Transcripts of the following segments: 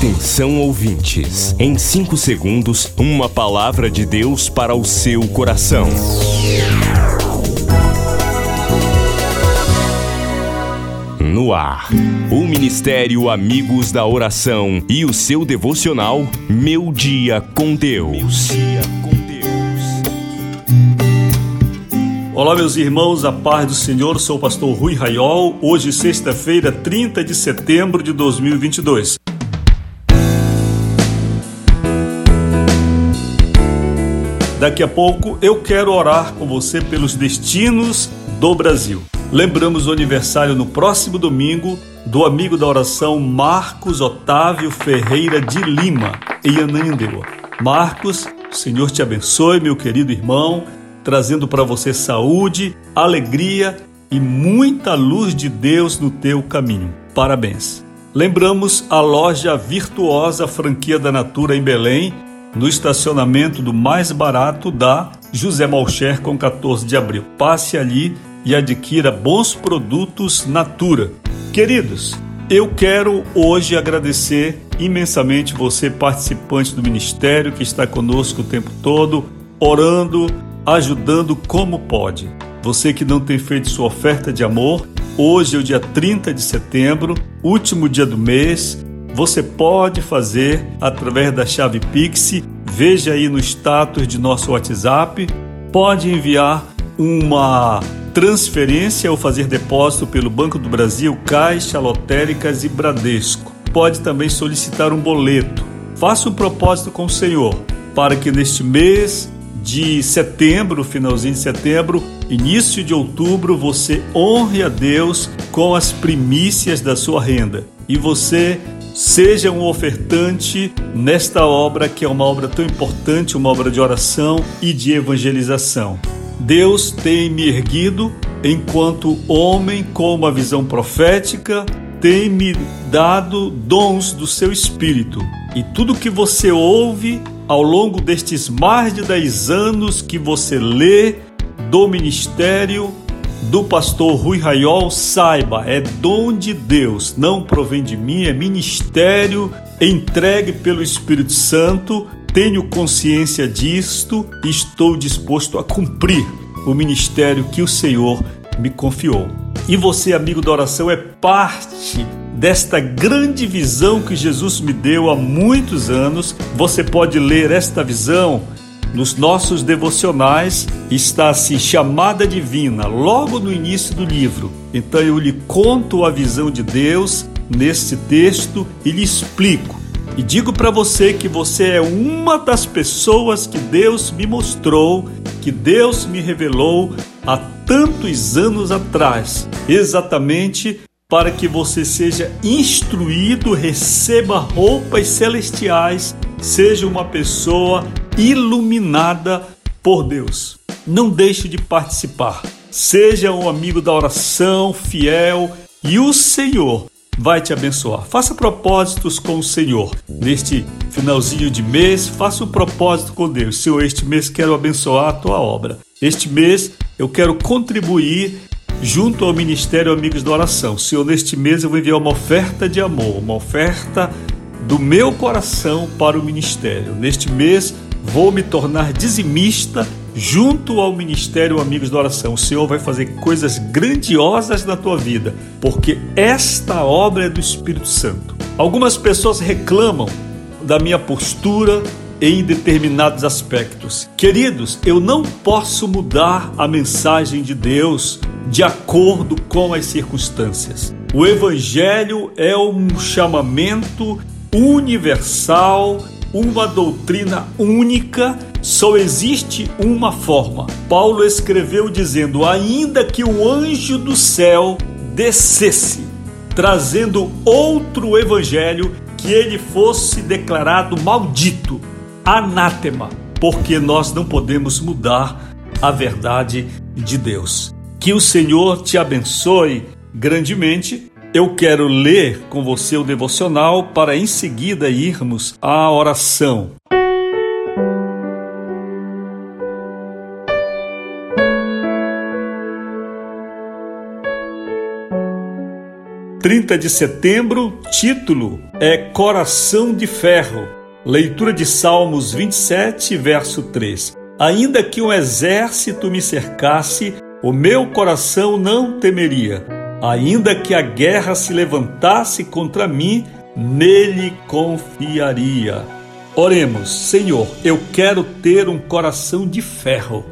Atenção ouvintes, em 5 segundos, uma palavra de Deus para o seu coração. No ar, o Ministério Amigos da Oração e o seu devocional Meu Dia com Deus. Olá, meus irmãos, a paz do Senhor, sou o pastor Rui Raiol. Hoje, sexta-feira, 30 de setembro de 2022. Daqui a pouco eu quero orar com você pelos destinos do Brasil. Lembramos o aniversário no próximo domingo do amigo da oração Marcos Otávio Ferreira de Lima, em Ananindeua. Marcos, o Senhor te abençoe, meu querido irmão, trazendo para você saúde, alegria e muita luz de Deus no teu caminho. Parabéns. Lembramos a loja virtuosa Franquia da Natura em Belém, no estacionamento do mais barato da José Malcher com 14 de abril. Passe ali e adquira bons produtos Natura. Queridos, eu quero hoje agradecer imensamente você, participante do ministério, que está conosco o tempo todo, orando, ajudando como pode. Você que não tem feito sua oferta de amor, hoje é o dia 30 de setembro, último dia do mês você pode fazer através da chave Pix. Veja aí no status de nosso WhatsApp. Pode enviar uma transferência ou fazer depósito pelo Banco do Brasil, Caixa, Lotéricas e Bradesco. Pode também solicitar um boleto. Faça um propósito com o Senhor para que neste mês de setembro, finalzinho de setembro, início de outubro, você honre a Deus com as primícias da sua renda. E você Seja um ofertante nesta obra que é uma obra tão importante, uma obra de oração e de evangelização. Deus tem me erguido enquanto homem com uma visão profética, tem me dado dons do seu espírito. E tudo que você ouve ao longo destes mais de 10 anos que você lê do ministério do pastor Rui Raiol, saiba, é dom de Deus, não provém de mim, é ministério entregue pelo Espírito Santo. Tenho consciência disto e estou disposto a cumprir o ministério que o Senhor me confiou. E você, amigo da oração, é parte desta grande visão que Jesus me deu há muitos anos. Você pode ler esta visão nos nossos devocionais está assim chamada divina logo no início do livro. Então eu lhe conto a visão de Deus nesse texto e lhe explico. E digo para você que você é uma das pessoas que Deus me mostrou, que Deus me revelou há tantos anos atrás, exatamente para que você seja instruído, receba roupas celestiais, seja uma pessoa iluminada por Deus. Não deixe de participar. Seja um amigo da oração, fiel, e o Senhor vai te abençoar. Faça propósitos com o Senhor. Neste finalzinho de mês, faça um propósito com Deus. Senhor, este mês quero abençoar a tua obra. Este mês eu quero contribuir junto ao Ministério Amigos da Oração. Senhor, neste mês eu vou enviar uma oferta de amor, uma oferta do meu coração para o ministério. Neste mês Vou me tornar dizimista junto ao Ministério Amigos da Oração. O Senhor vai fazer coisas grandiosas na tua vida, porque esta obra é do Espírito Santo. Algumas pessoas reclamam da minha postura em determinados aspectos. Queridos, eu não posso mudar a mensagem de Deus de acordo com as circunstâncias. O Evangelho é um chamamento universal uma doutrina única, só existe uma forma. Paulo escreveu dizendo: ainda que o anjo do céu descesse, trazendo outro evangelho, que ele fosse declarado maldito, anátema, porque nós não podemos mudar a verdade de Deus. Que o Senhor te abençoe grandemente eu quero ler com você o devocional para em seguida irmos à oração. 30 de setembro, título é Coração de Ferro. Leitura de Salmos 27, verso 3. Ainda que um exército me cercasse, o meu coração não temeria. Ainda que a guerra se levantasse contra mim, nele confiaria. Oremos, Senhor, eu quero ter um coração de ferro.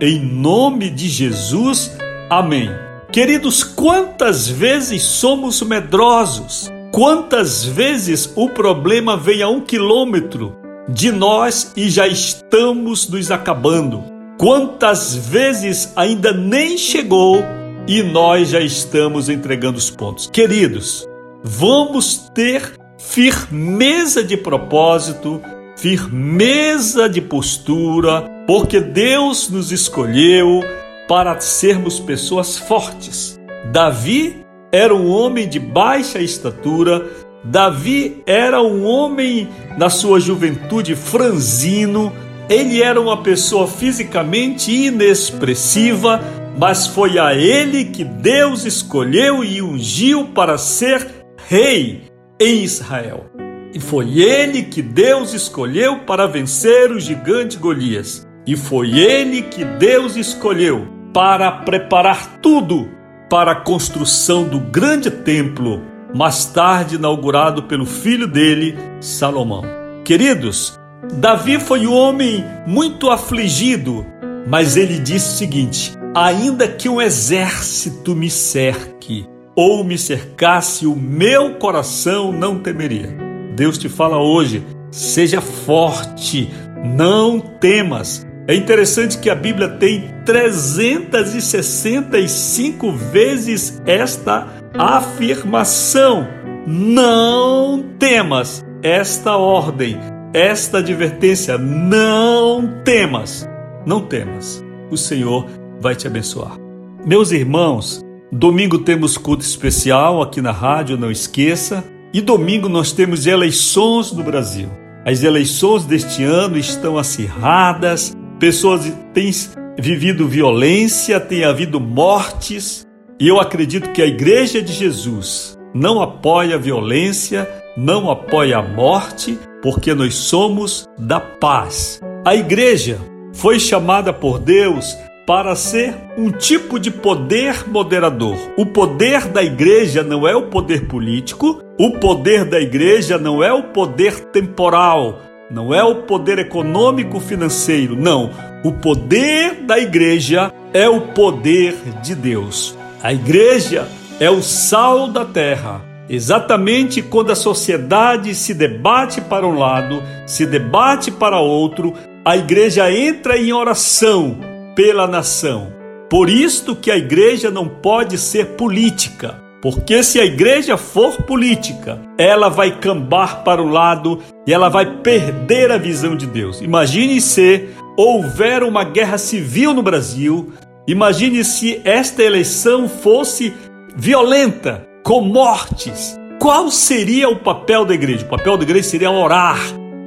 Em nome de Jesus, amém. Queridos, quantas vezes somos medrosos? Quantas vezes o problema vem a um quilômetro de nós e já estamos nos acabando? Quantas vezes ainda nem chegou e nós já estamos entregando os pontos? Queridos, vamos ter firmeza de propósito, firmeza de postura, porque Deus nos escolheu para sermos pessoas fortes. Davi era um homem de baixa estatura, Davi era um homem na sua juventude franzino, ele era uma pessoa fisicamente inexpressiva, mas foi a ele que Deus escolheu e ungiu para ser rei em Israel. E foi ele que Deus escolheu para vencer o gigante Golias. E foi ele que Deus escolheu para preparar tudo para a construção do grande templo, mais tarde inaugurado pelo filho dele, Salomão. Queridos, Davi foi um homem muito afligido, mas ele disse o seguinte: ainda que um exército me cerque ou me cercasse, o meu coração não temeria. Deus te fala hoje: seja forte, não temas. É interessante que a Bíblia tem 365 vezes esta afirmação: não temas. Esta ordem, esta advertência: não temas. Não temas. O Senhor vai te abençoar. Meus irmãos, domingo temos culto especial aqui na rádio, não esqueça. E domingo nós temos eleições no Brasil. As eleições deste ano estão acirradas, pessoas têm vivido violência, tem havido mortes, e eu acredito que a Igreja de Jesus não apoia a violência, não apoia a morte, porque nós somos da paz. A igreja foi chamada por Deus para ser um tipo de poder moderador. O poder da igreja não é o poder político, o poder da igreja não é o poder temporal, não é o poder econômico financeiro, não. O poder da igreja é o poder de Deus. A igreja é o sal da terra. Exatamente quando a sociedade se debate para um lado, se debate para outro, a igreja entra em oração pela nação. Por isto que a igreja não pode ser política. Porque se a igreja for política, ela vai cambar para o lado e ela vai perder a visão de Deus. Imagine se houver uma guerra civil no Brasil, imagine se esta eleição fosse violenta, com mortes. Qual seria o papel da igreja? O papel da igreja seria orar,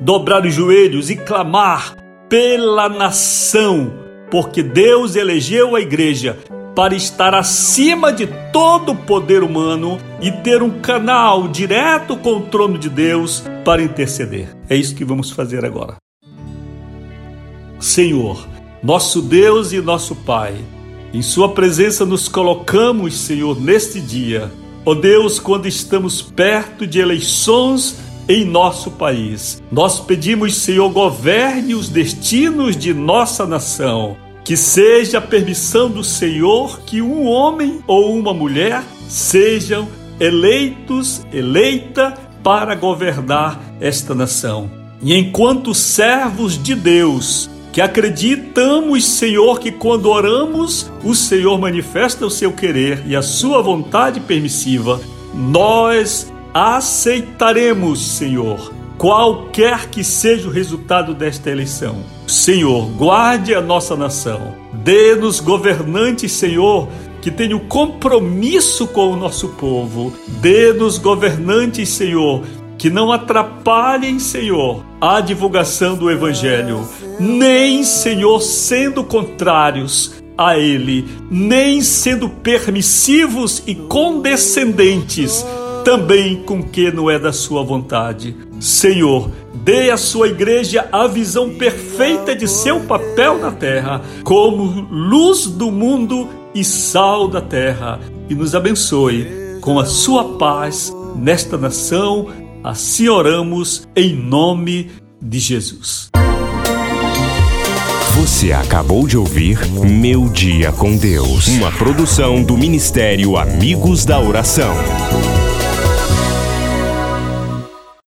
dobrar os joelhos e clamar pela nação, porque Deus elegeu a igreja para estar acima de todo o poder humano e ter um canal direto com o trono de Deus para interceder. É isso que vamos fazer agora. Senhor, nosso Deus e nosso Pai, em Sua presença nos colocamos, Senhor, neste dia. Ó oh Deus, quando estamos perto de eleições em nosso país, nós pedimos, Senhor, governe os destinos de nossa nação que seja a permissão do Senhor que um homem ou uma mulher sejam eleitos, eleita para governar esta nação. E enquanto servos de Deus, que acreditamos, Senhor, que quando oramos, o Senhor manifesta o seu querer e a sua vontade permissiva, nós aceitaremos, Senhor, qualquer que seja o resultado desta eleição. Senhor, guarde a nossa nação. Dê-nos governantes, Senhor, que tenham compromisso com o nosso povo. Dê-nos governantes, Senhor, que não atrapalhem, Senhor, a divulgação do Evangelho, nem, Senhor, sendo contrários a Ele, nem sendo permissivos e condescendentes também com que não é da Sua vontade. Senhor, dê à Sua igreja a visão perfeita de seu papel na terra, como luz do mundo e sal da terra, e nos abençoe com a Sua paz nesta nação. Assim oramos em nome de Jesus. Você acabou de ouvir Meu Dia com Deus, uma produção do Ministério Amigos da Oração.